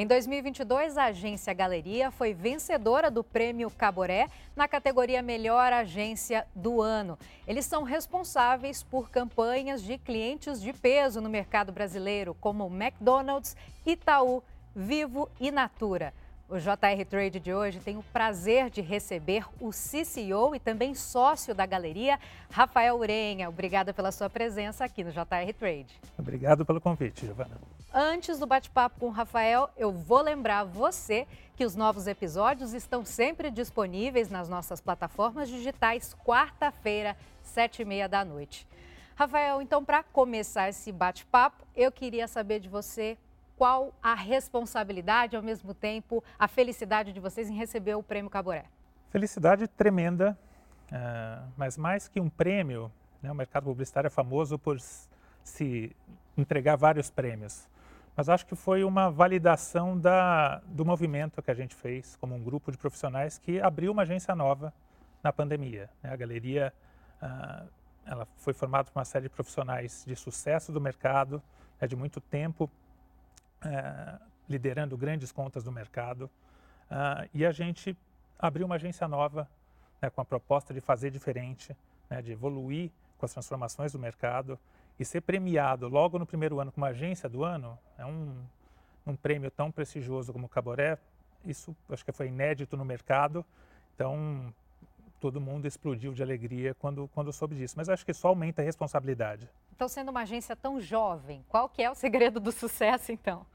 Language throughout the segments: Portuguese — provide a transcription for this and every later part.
Em 2022, a agência Galeria foi vencedora do Prêmio Caboré na categoria Melhor Agência do Ano. Eles são responsáveis por campanhas de clientes de peso no mercado brasileiro, como McDonald's, Itaú, Vivo e Natura. O JR Trade de hoje tem o prazer de receber o CCO e também sócio da galeria, Rafael Urenha. Obrigada pela sua presença aqui no JR Trade. Obrigado pelo convite, Giovana. Antes do bate-papo com o Rafael, eu vou lembrar você que os novos episódios estão sempre disponíveis nas nossas plataformas digitais, quarta-feira, sete e meia da noite. Rafael, então, para começar esse bate-papo, eu queria saber de você qual a responsabilidade, ao mesmo tempo, a felicidade de vocês em receber o prêmio Caboré? Felicidade tremenda, uh, mas mais que um prêmio, né, o mercado publicitário é famoso por se entregar vários prêmios. Mas acho que foi uma validação da, do movimento que a gente fez como um grupo de profissionais que abriu uma agência nova na pandemia. Né? A galeria uh, ela foi formada por uma série de profissionais de sucesso do mercado, né, de muito tempo, é, liderando grandes contas do mercado. Uh, e a gente abriu uma agência nova né, com a proposta de fazer diferente, né, de evoluir com as transformações do mercado e ser premiado logo no primeiro ano como agência do ano é um, um prêmio tão prestigioso como o Caboré. Isso acho que foi inédito no mercado. Então todo mundo explodiu de alegria quando, quando soube disso. Mas acho que só aumenta a responsabilidade. Então, sendo uma agência tão jovem, qual que é o segredo do sucesso, então?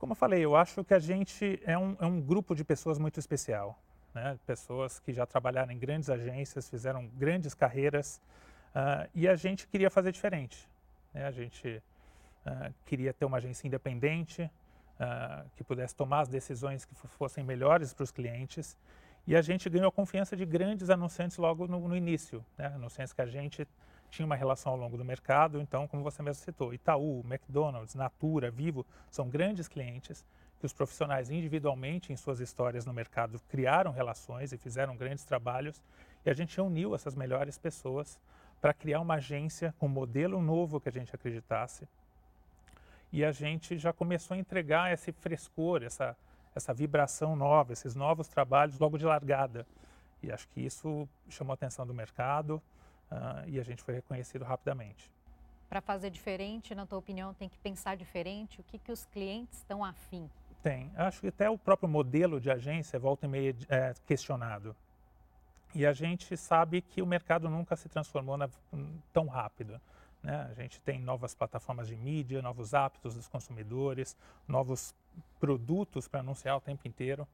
Como eu falei, eu acho que a gente é um, é um grupo de pessoas muito especial. Né? Pessoas que já trabalharam em grandes agências, fizeram grandes carreiras uh, e a gente queria fazer diferente. Né? A gente uh, queria ter uma agência independente, uh, que pudesse tomar as decisões que fossem melhores para os clientes e a gente ganhou a confiança de grandes anunciantes logo no, no início, né? anunciantes que a gente tinha uma relação ao longo do mercado. Então, como você mesmo citou, Itaú, McDonald's, Natura, Vivo, são grandes clientes que os profissionais individualmente em suas histórias no mercado criaram relações e fizeram grandes trabalhos. E a gente uniu essas melhores pessoas para criar uma agência com um modelo novo que a gente acreditasse. E a gente já começou a entregar esse frescor, essa essa vibração nova, esses novos trabalhos logo de largada. E acho que isso chamou a atenção do mercado uh, e a gente foi reconhecido rapidamente. Para fazer diferente, na tua opinião, tem que pensar diferente? O que, que os clientes estão afim? Tem. Acho que até o próprio modelo de agência volta e meia é, questionado. E a gente sabe que o mercado nunca se transformou na, tão rápido. Né? A gente tem novas plataformas de mídia, novos hábitos dos consumidores, novos produtos para anunciar o tempo inteiro.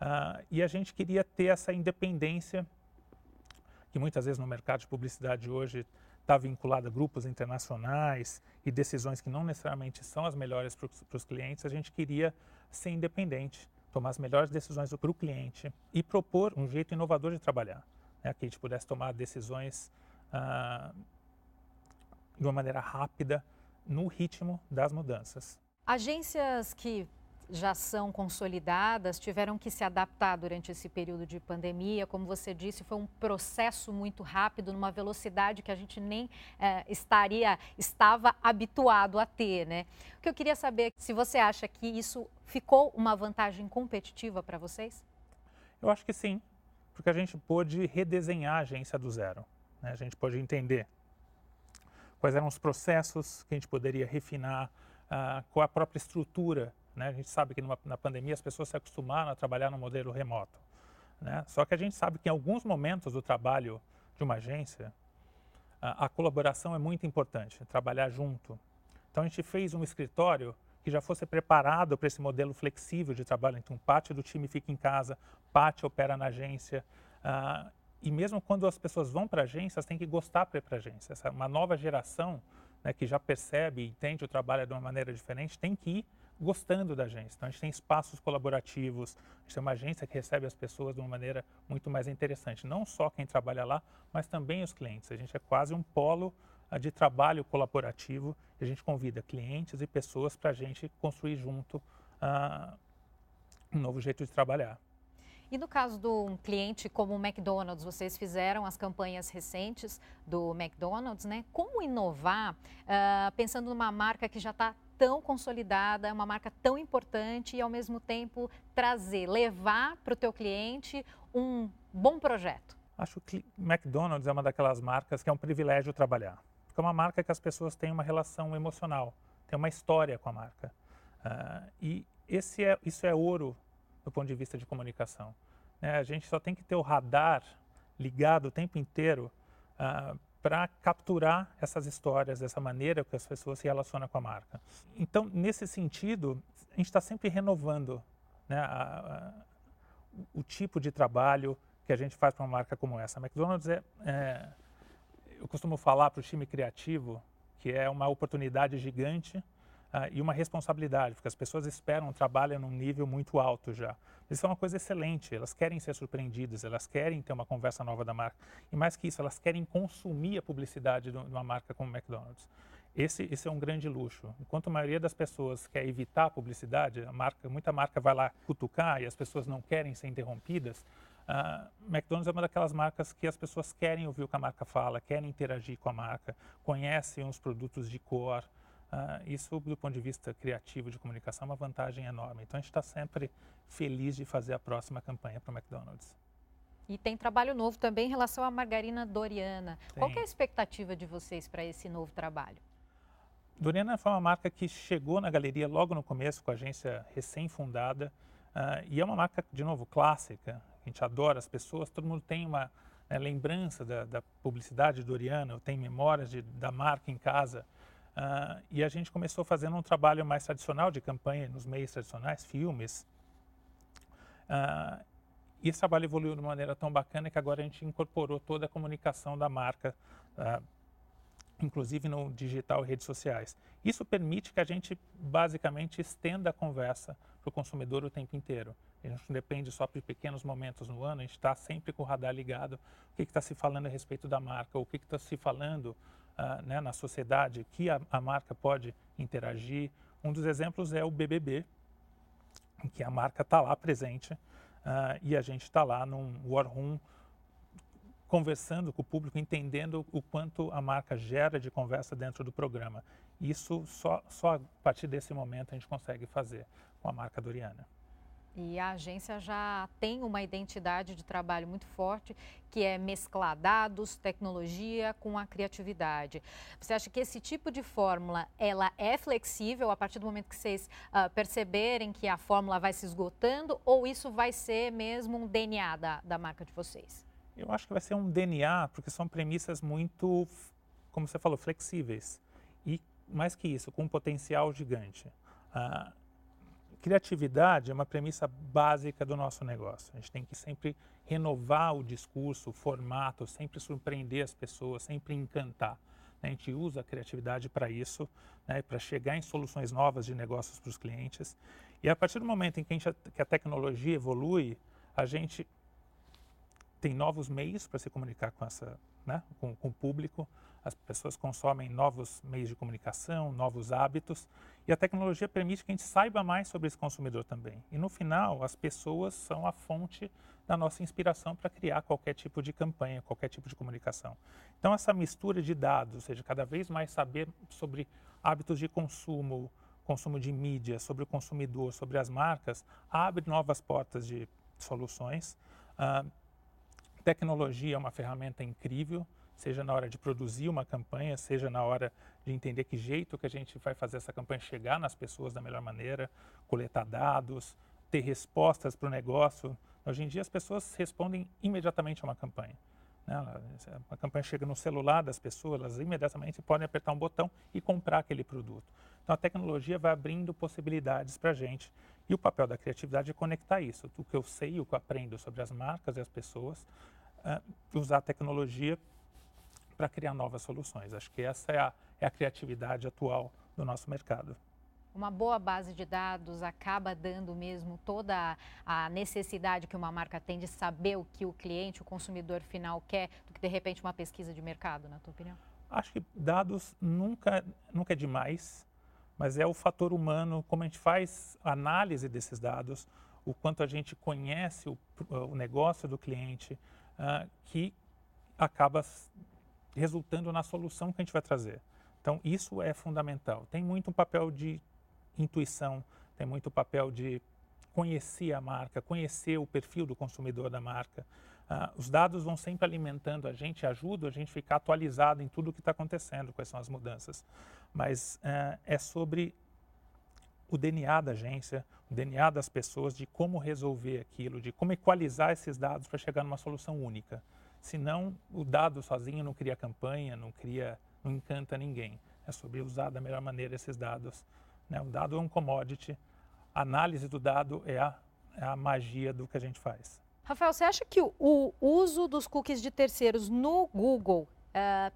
Uh, e a gente queria ter essa independência, que muitas vezes no mercado de publicidade hoje está vinculada a grupos internacionais e decisões que não necessariamente são as melhores para os clientes. A gente queria ser independente, tomar as melhores decisões para o cliente e propor um jeito inovador de trabalhar, né? que a gente pudesse tomar decisões uh, de uma maneira rápida no ritmo das mudanças. Agências que já são consolidadas tiveram que se adaptar durante esse período de pandemia. Como você disse, foi um processo muito rápido, numa velocidade que a gente nem é, estaria, estava habituado a ter, né? O que eu queria saber é se você acha que isso ficou uma vantagem competitiva para vocês? Eu acho que sim, porque a gente pôde redesenhar a agência do zero. Né? A gente pôde entender quais eram os processos que a gente poderia refinar, uh, qual a própria estrutura. Né? A gente sabe que numa, na pandemia as pessoas se acostumaram a trabalhar no modelo remoto. Né? Só que a gente sabe que em alguns momentos do trabalho de uma agência, a, a colaboração é muito importante, trabalhar junto. Então a gente fez um escritório que já fosse preparado para esse modelo flexível de trabalho. Então, parte do time fica em casa, parte opera na agência. Uh, e mesmo quando as pessoas vão para a agência, elas têm que gostar para ir para agência. Essa, uma nova geração né, que já percebe e entende o trabalho de uma maneira diferente tem que ir gostando da agência. Então, a gente tem espaços colaborativos, a gente tem uma agência que recebe as pessoas de uma maneira muito mais interessante. Não só quem trabalha lá, mas também os clientes. A gente é quase um polo uh, de trabalho colaborativo a gente convida clientes e pessoas para a gente construir junto uh, um novo jeito de trabalhar. E no caso de um cliente como o McDonald's, vocês fizeram as campanhas recentes do McDonald's, né? Como inovar uh, pensando numa marca que já está tão consolidada, uma marca tão importante e ao mesmo tempo trazer, levar para o teu cliente um bom projeto? Acho que McDonald's é uma daquelas marcas que é um privilégio trabalhar. Porque é uma marca que as pessoas têm uma relação emocional, tem uma história com a marca. Uh, e esse é, isso é ouro do ponto de vista de comunicação. Né? A gente só tem que ter o radar ligado o tempo inteiro uh, para capturar essas histórias dessa maneira que as pessoas se relacionam com a marca. Então, nesse sentido, a gente está sempre renovando né, a, a, o tipo de trabalho que a gente faz para uma marca como essa. A McDonald's é, é eu costumo falar para o time criativo que é uma oportunidade gigante uh, e uma responsabilidade, porque as pessoas esperam, trabalham num nível muito alto já. Isso é uma coisa excelente, elas querem ser surpreendidas, elas querem ter uma conversa nova da marca. E mais que isso, elas querem consumir a publicidade de uma marca como o McDonald's. Esse, esse é um grande luxo. Enquanto a maioria das pessoas quer evitar a publicidade, a marca, muita marca vai lá cutucar e as pessoas não querem ser interrompidas, Uh, McDonald's é uma daquelas marcas que as pessoas querem ouvir o que a marca fala, querem interagir com a marca, conhecem os produtos de cor, Uh, isso, do ponto de vista criativo de comunicação, é uma vantagem enorme. Então, a gente está sempre feliz de fazer a próxima campanha para o McDonald's. E tem trabalho novo também em relação à margarina Doriana. Tem. Qual é a expectativa de vocês para esse novo trabalho? Doriana foi uma marca que chegou na galeria logo no começo, com a agência recém-fundada. Uh, e é uma marca, de novo, clássica. A gente adora as pessoas, todo mundo tem uma né, lembrança da, da, publicidade Doriana, tem memórias de, da marca em casa. Uh, e a gente começou fazendo um trabalho mais tradicional de campanha nos meios tradicionais, filmes. Uh, e esse trabalho evoluiu de uma maneira tão bacana que agora a gente incorporou toda a comunicação da marca, uh, inclusive no digital e redes sociais. Isso permite que a gente basicamente estenda a conversa para o consumidor o tempo inteiro. A gente não depende só de pequenos momentos no ano, a gente está sempre com o radar ligado, o que está se falando a respeito da marca, o que está se falando uh, né, na sociedade que a, a, marca pode interagir. Um dos exemplos é o BBB, em que a marca está lá presente uh, e a gente está lá num war room conversando com o público, entendendo o quanto a marca gera de conversa dentro do programa. Isso só, só a partir desse momento a gente consegue fazer com a marca Doriana. E a agência já tem uma identidade de trabalho muito forte, que é mesclar dados, tecnologia com a criatividade. Você acha que esse tipo de fórmula, ela é flexível a partir do momento que vocês uh, perceberem que a fórmula vai se esgotando ou isso vai ser mesmo um DNA da, da marca de vocês? Eu acho que vai ser um DNA, porque são premissas muito, como você falou, flexíveis. E mais que isso, com um potencial gigante. Uh, criatividade é uma premissa básica do nosso negócio. A gente tem que sempre renovar o discurso, o formato, sempre surpreender as pessoas, sempre encantar. A gente usa a criatividade para isso, né, para chegar em soluções novas de negócios para os clientes. E a partir do momento em que a, gente, que a tecnologia evolui, a gente tem novos meios para se comunicar com, essa, né, com, com o público, as pessoas consomem novos meios de comunicação, novos hábitos, e a tecnologia permite que a gente saiba mais sobre esse consumidor também. E no final, as pessoas são a fonte da nossa inspiração para criar qualquer tipo de campanha, qualquer tipo de comunicação. Então, essa mistura de dados, ou seja, cada vez mais saber sobre hábitos de consumo, consumo de mídia, sobre o consumidor, sobre as marcas, abre novas portas de soluções. Uh, tecnologia é uma ferramenta incrível seja na hora de produzir uma campanha, seja na hora de entender que jeito que a gente vai fazer essa campanha chegar nas pessoas da melhor maneira, coletar dados, ter respostas para o negócio. Hoje em dia as pessoas respondem imediatamente a uma campanha. Né? A campanha chega no celular das pessoas, elas imediatamente podem apertar um botão e comprar aquele produto. Então a tecnologia vai abrindo possibilidades para a gente. E o papel da criatividade é conectar isso, o que eu sei, o que eu aprendo sobre as marcas e as pessoas, uh, usar a tecnologia para criar novas soluções. Acho que essa é a, é a criatividade atual do nosso mercado. Uma boa base de dados acaba dando mesmo toda a necessidade que uma marca tem de saber o que o cliente, o consumidor final quer, do que de repente uma pesquisa de mercado, na tua opinião? Acho que dados nunca, nunca é demais, mas é o fator humano, como a gente faz análise desses dados, o quanto a gente conhece o, o negócio do cliente, uh, que acaba resultando na solução que a gente vai trazer. Então, isso é fundamental. Tem muito um papel de intuição, tem muito papel de conhecer a marca, conhecer o perfil do consumidor da marca. Uh, os dados vão sempre alimentando a gente, ajudam a gente a ficar atualizado em tudo o que está acontecendo, quais são as mudanças. Mas uh, é sobre o DNA da agência, o DNA das pessoas, de como resolver aquilo, de como equalizar esses dados para chegar numa solução única. Senão, o dado sozinho não cria campanha, não cria, não encanta ninguém. É sobre usar da melhor maneira esses dados. Né? O dado é um commodity, a análise do dado é a, é a magia do que a gente faz. Rafael, você acha que o, uso dos cookies de terceiros no Google uh,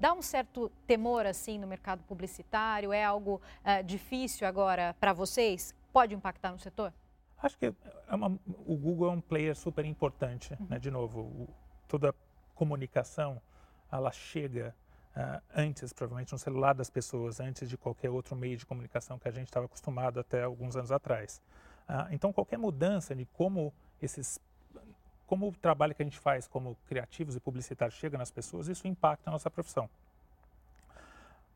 dá um certo temor assim no mercado publicitário? É algo uh, difícil agora para vocês? Pode impactar no setor? Acho que é uma, o Google é um player super importante. Uhum. Né? De novo, o, toda comunicação ela chega uh, antes, provavelmente, no celular das pessoas, antes de qualquer outro meio de comunicação que a gente estava acostumado até alguns anos atrás. Uh, então, qualquer mudança de como esses como o trabalho que a gente faz como criativos e publicitários chega nas pessoas, isso impacta a nossa profissão.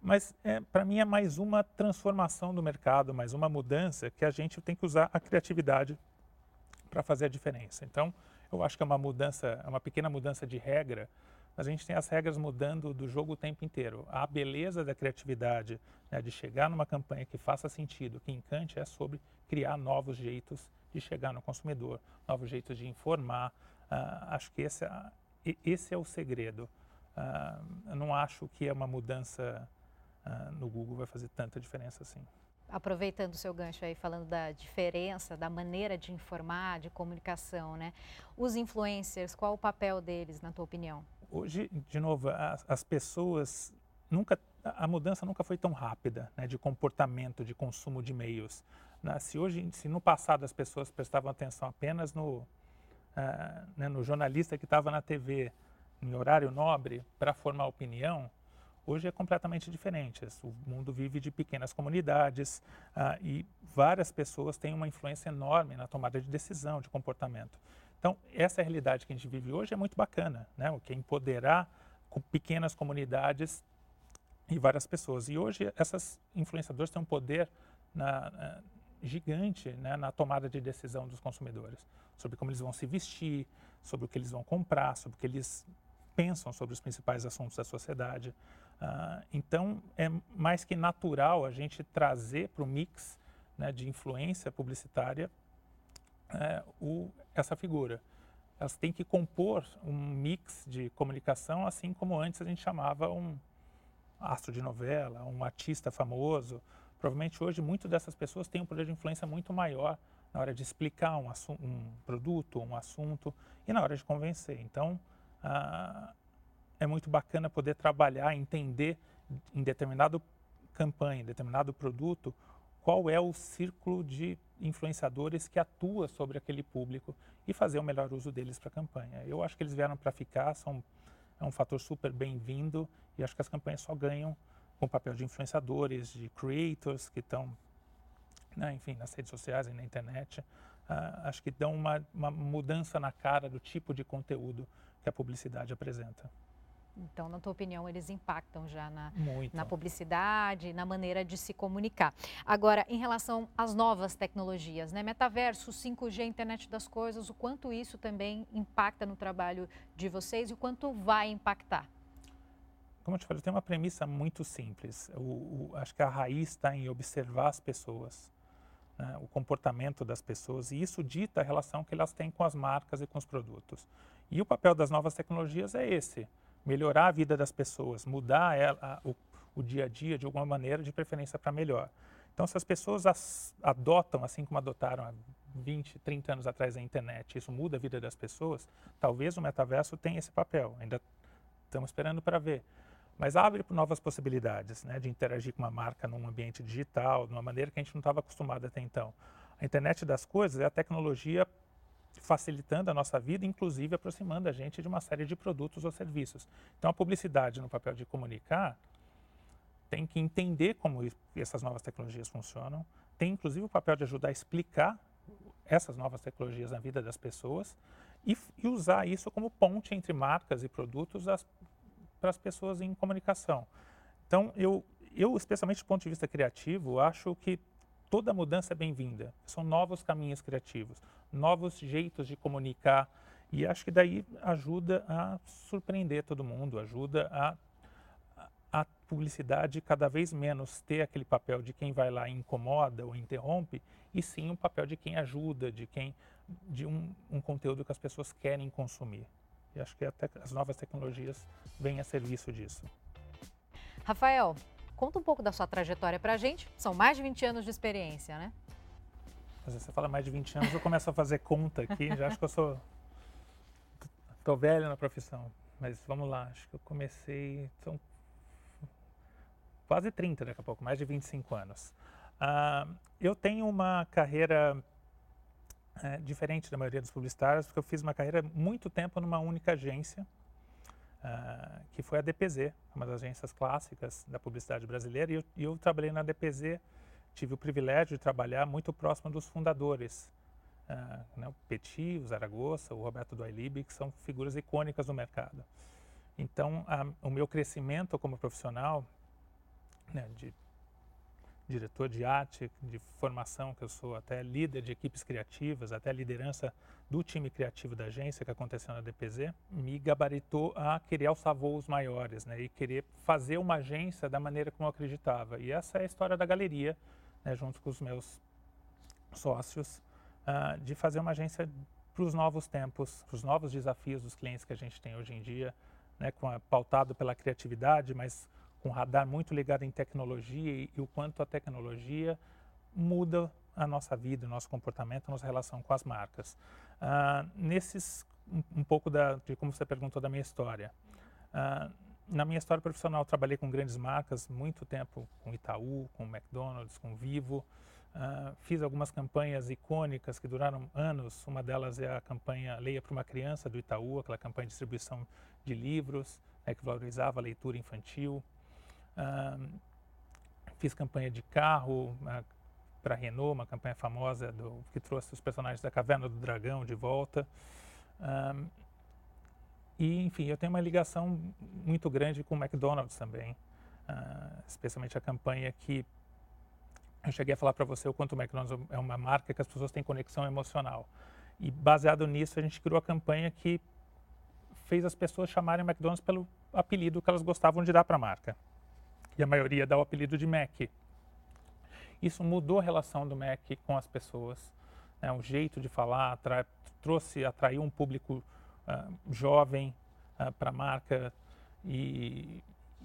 Mas, é, para mim, é mais uma transformação do mercado, mais uma mudança que a gente tem que usar a criatividade para fazer a diferença. Então, eu acho que é uma mudança, é uma pequena mudança de regra, mas a gente tem as regras mudando do jogo o tempo inteiro. A beleza da criatividade, né, de chegar numa campanha que faça sentido, que encante, é sobre criar novos jeitos de chegar no consumidor, novos jeitos de informar. Uh, acho que esse, uh, esse é o segredo. Uh, eu não acho que é uma mudança no Google vai fazer tanta diferença assim. Aproveitando o seu gancho aí, falando da diferença, da maneira de informar, de comunicação, né? Os influencers, qual o papel deles, na tua opinião? Hoje, de novo, as, as pessoas nunca, a mudança nunca foi tão rápida, né, de comportamento, de consumo de meios. Né? Se hoje, se no passado as pessoas prestavam atenção apenas no, uh, né, no jornalista que estava na TV, em horário nobre, para formar opinião, hoje é completamente diferente. O mundo vive de pequenas comunidades uh, e várias pessoas têm uma influência enorme na tomada de decisão, de comportamento. Então, essa realidade que a gente vive hoje é muito bacana, né? o que é empoderar com pequenas comunidades e várias pessoas. E hoje, essas influenciadoras têm um poder na, na, gigante né, na tomada de decisão dos consumidores, sobre como eles vão se vestir, sobre o que eles vão comprar, sobre o que eles pensam sobre os principais assuntos da sociedade. Uh, então, é mais que natural a gente trazer para o mix né, de influência publicitária é, o, essa figura. Elas têm que compor um mix de comunicação, assim como antes a gente chamava um astro de novela, um artista famoso. Provavelmente hoje, muitas dessas pessoas têm um poder de influência muito maior na hora de explicar um, um produto, um assunto e na hora de convencer. Então, ah, é muito bacana poder trabalhar, entender em determinado campanha, em determinado produto, qual é o círculo de influenciadores que atua sobre aquele público e fazer o melhor uso deles para a campanha. Eu acho que eles vieram para ficar, são é um fator super bem-vindo e acho que as campanhas só ganham com o papel de influenciadores, de creators que estão, né, enfim, nas redes sociais e na internet. Uh, acho que dão uma, uma mudança na cara do tipo de conteúdo que a publicidade apresenta. Então, na tua opinião, eles impactam já na, na publicidade, na maneira de se comunicar. Agora, em relação às novas tecnologias, né? Metaverso, 5G, internet das coisas, o quanto isso também impacta no trabalho de vocês e o quanto vai impactar? Como eu te falei, tem uma premissa muito simples. O, o, acho que a raiz está em observar as pessoas, né? o comportamento das pessoas, e isso dita a relação que elas têm com as marcas e com os produtos. E o papel das novas tecnologias é esse melhorar a vida das pessoas, mudar ela, a, o, o, dia a dia de alguma maneira, de preferência para melhor. Então, se as pessoas as, adotam, assim como adotaram há 20, 30 anos atrás a internet, isso muda a vida das pessoas, talvez o metaverso tenha esse papel. Ainda estamos esperando para ver. Mas abre novas possibilidades né, de interagir com uma marca num ambiente digital, de uma maneira que a gente não estava acostumado até então. A internet das coisas é a tecnologia facilitando a nossa vida, inclusive aproximando a gente de uma série de produtos ou serviços. Então, a publicidade, no papel de comunicar, tem que entender como essas novas tecnologias funcionam, tem inclusive o papel de ajudar a explicar essas novas tecnologias na vida das pessoas e, e usar isso como ponte entre marcas e produtos para as pessoas em comunicação. Então, eu, eu, especialmente do ponto de vista criativo, acho que toda mudança é bem-vinda. São novos caminhos criativos, novos jeitos de comunicar. E acho que daí ajuda a surpreender todo mundo, ajuda a a publicidade cada vez menos ter aquele papel de quem vai lá e incomoda ou interrompe, e sim um papel de quem ajuda, de quem de um, um conteúdo que as pessoas querem consumir. E acho que até as novas tecnologias vêm a serviço disso. Rafael, conta um pouco da sua trajetória para a gente. São mais de 20 anos de experiência, né? Mas você fala mais de 20 anos, eu começo a fazer conta aqui, já acho que eu sou... Estou velho na profissão, mas vamos lá, acho que eu comecei... São quase 30 daqui a pouco, mais de 25 anos. Uh, eu tenho uma carreira é, diferente da maioria dos publicitários, porque eu fiz uma carreira muito tempo numa única agência, uh, que foi a DPZ, uma das agências clássicas da publicidade brasileira, e eu, eu, trabalhei na DPZ, tive o privilégio de trabalhar muito próximo dos fundadores, uh, né, o Petit, o Zaragoza, o Roberto Doilib, que são figuras icônicas do mercado. Então, a, o meu crescimento como profissional né, de diretor de arte, de formação, que eu sou até líder de equipes criativas, até liderança do time criativo da agência que aconteceu na DPZ, me gabaritou a querer alçar voos maiores, né, e querer fazer uma agência da maneira como eu acreditava. E essa é a história da galeria, né, junto com os meus sócios, uh, de fazer uma agência para os novos tempos, para os novos desafios dos clientes que a gente tem hoje em dia, né, com pautado pela criatividade, mas com radar muito ligado em tecnologia e, e o quanto a tecnologia muda a nossa vida, o nosso comportamento, a nossa relação com as marcas. Uh, nesses, um, um, pouco da, de como você perguntou da minha história. Uh, na minha história profissional, trabalhei com grandes marcas, muito tempo com Itaú, com McDonald's, com Vivo. Uh, fiz algumas campanhas icônicas que duraram anos. Uma delas é a campanha Leia para uma Criança, do Itaú, aquela campanha de distribuição de livros, né, que valorizava a leitura infantil. Uh, fiz campanha de carro uh, para a Renault, uma campanha famosa do, que trouxe os personagens da Caverna do Dragão de volta. Uh, e, enfim, eu tenho uma ligação muito grande com o McDonald's também, ah, especialmente a campanha que eu cheguei a falar para você o quanto o McDonald's é uma marca que as pessoas têm conexão emocional. E baseado nisso, a gente criou a campanha que fez as pessoas chamarem o McDonald's pelo apelido que elas gostavam de dar para a marca e a maioria dá o apelido de Mac. Isso mudou a relação do Mac com as pessoas, né? o jeito de falar, atra trouxe, atraiu um público uh, jovem uh, para a marca e,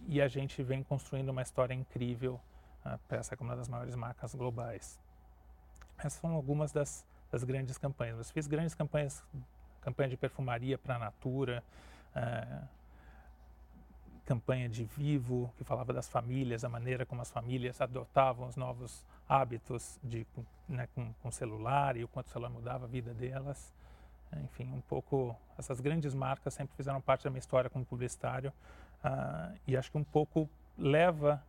e, a gente vem construindo uma história incrível uh, para essa como uma das maiores marcas globais. Essas são algumas das, das grandes campanhas. Eu fiz grandes campanhas, campanha de perfumaria para a Natura, campanha de Vivo, que falava das famílias, a maneira como as famílias adotavam os novos hábitos de, né, com, com celular e o quanto o celular mudava a vida delas. Enfim, um pouco, essas grandes marcas sempre fizeram parte da minha história como publicitário uh, e acho que um pouco leva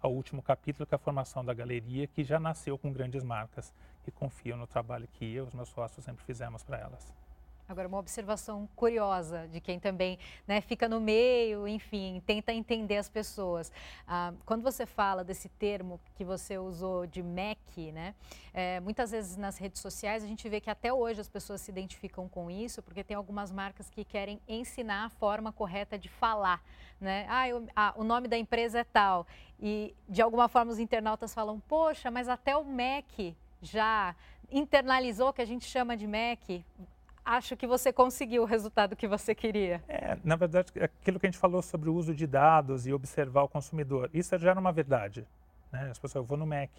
ao último capítulo, que é a formação da galeria, que já nasceu com grandes marcas que confiam no trabalho que eu e os meus sócios sempre fizemos para elas. Agora, uma observação curiosa de quem também né, fica no meio, enfim, tenta entender as pessoas. Ah, quando você fala desse termo que você usou de MEC, né, é, muitas vezes nas redes sociais a gente vê que até hoje as pessoas se identificam com isso, porque tem algumas marcas que querem ensinar a forma correta de falar. Né? Ah, eu, ah, o nome da empresa é tal. E de alguma forma os internautas falam, poxa, mas até o MEC já internalizou que a gente chama de MEC acho que você conseguiu o resultado que você queria? É, na verdade, aquilo que a gente falou sobre o uso de dados e observar o consumidor, isso já era uma verdade. Né? As pessoas, eu vou no Mac.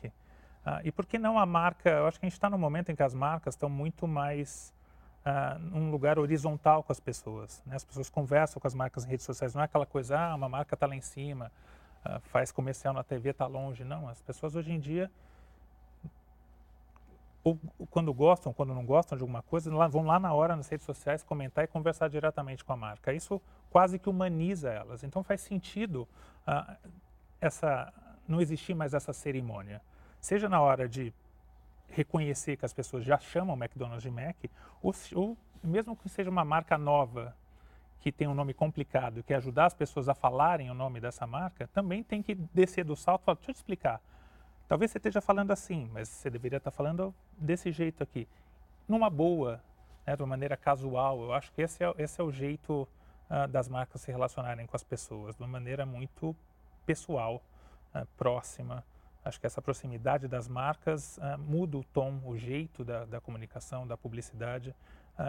Ah, e por que não a marca? Eu acho que a gente está no momento em que as marcas estão muito mais ah, num lugar horizontal com as pessoas. Né? As pessoas conversam com as marcas em redes sociais, não é aquela coisa, ah, uma marca está lá em cima, ah, faz comercial na TV, está longe. Não, as pessoas hoje em dia ou quando gostam, quando não gostam de alguma coisa, vão lá na hora nas redes sociais comentar e conversar diretamente com a marca. Isso quase que humaniza elas. Então faz sentido uh, essa não existir mais essa cerimônia. Seja na hora de reconhecer que as pessoas já chamam McDonald's de Mac, ou, ou mesmo que seja uma marca nova que tem um nome complicado, que ajudar as pessoas a falarem o nome dessa marca, também tem que descer do salto e falar, deixa eu te explicar Talvez você esteja falando assim, mas você deveria estar falando desse jeito aqui. Numa boa, né, de uma maneira casual. Eu acho que esse é, esse é o jeito uh, das marcas se relacionarem com as pessoas, de uma maneira muito pessoal, uh, próxima. Acho que essa proximidade das marcas uh, muda o tom, o jeito da, da comunicação, da publicidade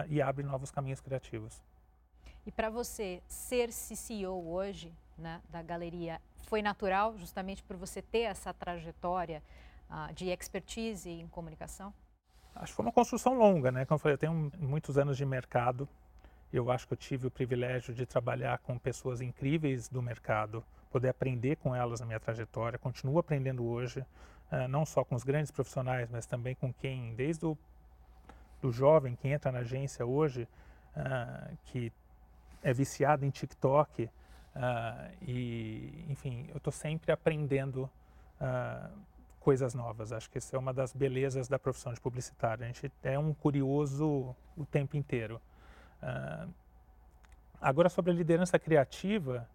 e abre novos caminhos criativos. E para você, ser CEO hoje né, da galeria foi natural, justamente por você ter essa trajetória uh, de expertise em comunicação? Acho que foi uma construção longa, né? Como eu falei, eu tenho muitos anos de mercado. Eu acho que eu tive o privilégio de trabalhar com pessoas incríveis do mercado, poder aprender com elas na minha trajetória. Continuo aprendendo hoje, uh, não só com os grandes profissionais, mas também com quem, desde o do jovem que entra na agência hoje, uh, que é viciado em TikTok, uh, e, enfim, eu estou sempre aprendendo uh, coisas novas. Acho que essa é uma das belezas da profissão de publicitário. A gente é um curioso o tempo inteiro. agora, sobre a liderança criativa,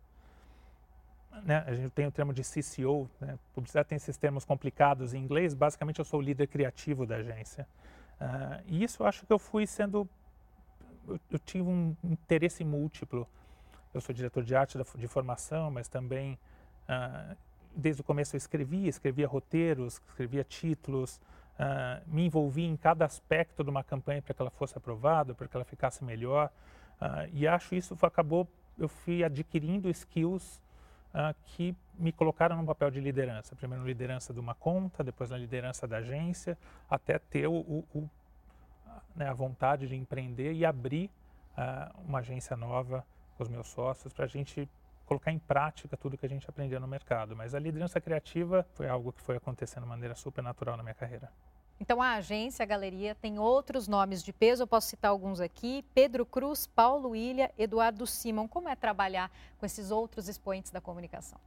né, a gente tem o termo de CCO, né, publicidade tem esses termos complicados em inglês, basicamente eu sou o líder criativo da agência. Uh, e isso eu acho que eu fui sendo. Eu, eu, tive um interesse múltiplo. Eu sou diretor de arte de formação, mas também, uh, desde o começo, eu escrevia, escrevia roteiros, escrevia títulos, uh, me envolvi em cada aspecto de uma campanha para que ela fosse aprovada, para que ela ficasse melhor. e acho isso acabou. Eu fui adquirindo skills que me colocaram no papel de liderança. Primeiro, liderança de uma conta, depois na liderança da agência, até ter o, o, o né, a vontade de empreender e abrir uma agência nova com os meus sócios para a gente colocar em prática tudo que a gente aprendeu no mercado. Mas a liderança criativa foi algo que foi acontecendo de maneira super natural na minha carreira. Então, a agência, a galeria, tem outros nomes de peso, eu posso citar alguns aqui: Pedro Cruz, Paulo Ilha, Eduardo Simon. Como é trabalhar com esses outros expoentes da comunicação?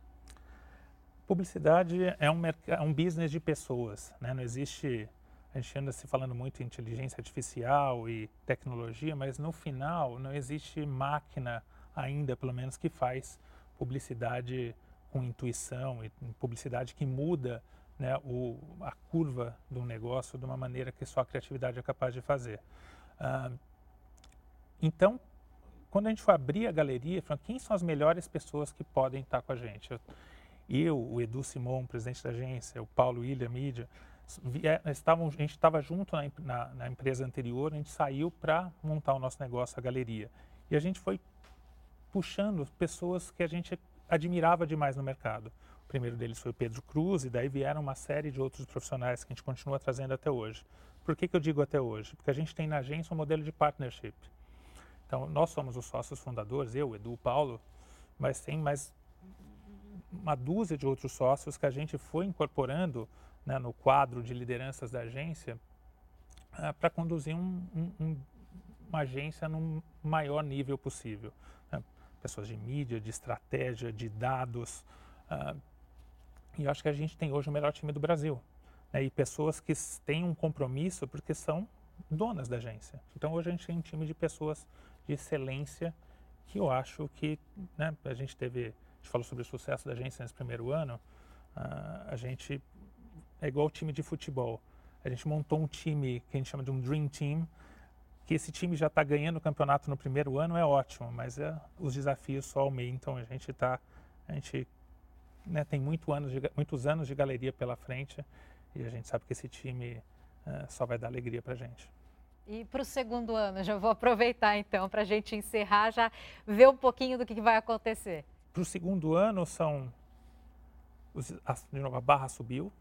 Publicidade é um, é um business de pessoas, né? não existe. A gente anda se falando muito em inteligência artificial e tecnologia, mas no final não existe máquina ainda, pelo menos, que faz publicidade com intuição e publicidade que muda né, o, a curva do negócio de uma maneira que só a criatividade é capaz de fazer. Ah, então, quando a gente foi abrir a galeria, falando, quem são as melhores pessoas que podem estar com a gente? Eu, eu o Edu Simon, presidente da agência, o Paulo Ilha, mídia, estavam, a gente estava junto na, na, na, empresa anterior, a gente saiu para montar o nosso negócio, a galeria. E a gente foi puxando pessoas que a gente admirava demais no mercado. O primeiro deles foi o Pedro Cruz, e daí vieram uma série de outros profissionais que a gente continua trazendo até hoje. Por que, que eu digo até hoje? Porque a gente tem na agência um modelo de partnership. Então, nós somos os sócios fundadores, eu, Edu, Paulo, mas tem mais uma dúzia de outros sócios que a gente foi incorporando né, no quadro de lideranças da agência uh, para conduzir um, um, um, uma agência no maior nível possível. Pessoas de mídia, de estratégia, de dados, uh, e acho que a gente tem hoje o melhor time do Brasil. Né? E pessoas que têm um compromisso porque são donas da agência. Então hoje a gente tem um time de pessoas de excelência que eu acho que né, a gente teve, a gente falou sobre o sucesso da agência nesse primeiro ano, uh, a gente é igual o time de futebol. A gente montou um time que a gente chama de um Dream Team, que esse time já está ganhando o campeonato no primeiro ano é ótimo, mas é, os desafios só aumentam. A gente está, a gente né, tem muito anos de, muitos anos de galeria pela frente e a gente sabe que esse time uh, só vai dar alegria para a gente. E para o segundo ano, já vou aproveitar então para a gente encerrar, já ver um pouquinho do que, que vai acontecer. Para o segundo ano são, os, a, de novo, a barra subiu,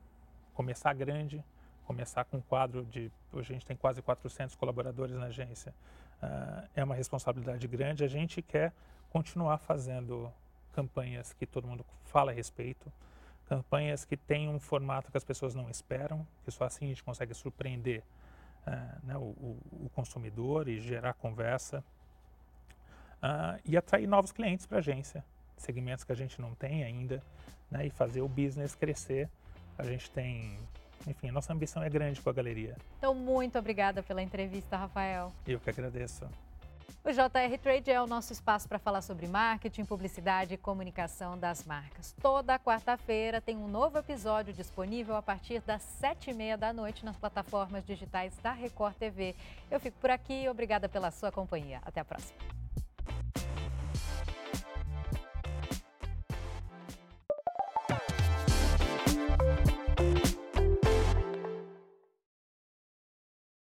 começar grande, começar com um quadro de, hoje a gente tem quase 400 colaboradores na agência, uh, é uma responsabilidade grande, a gente quer continuar fazendo campanhas que todo mundo fala a respeito, campanhas que têm um formato que as pessoas não esperam, que só assim a gente consegue surpreender uh, né, o, o, consumidor e gerar conversa uh, e atrair novos clientes para a agência, segmentos que a gente não tem ainda, né, e fazer o business crescer. A gente tem, enfim, nossa ambição é grande com a galeria. Então, muito obrigada pela entrevista, Rafael. Eu que agradeço. O JR Trade é o nosso espaço para falar sobre marketing, publicidade e comunicação das marcas. Toda quarta-feira tem um novo episódio disponível a partir das sete e meia da noite nas plataformas digitais da Record TV. Eu fico por aqui, obrigada pela sua companhia. Até a próxima.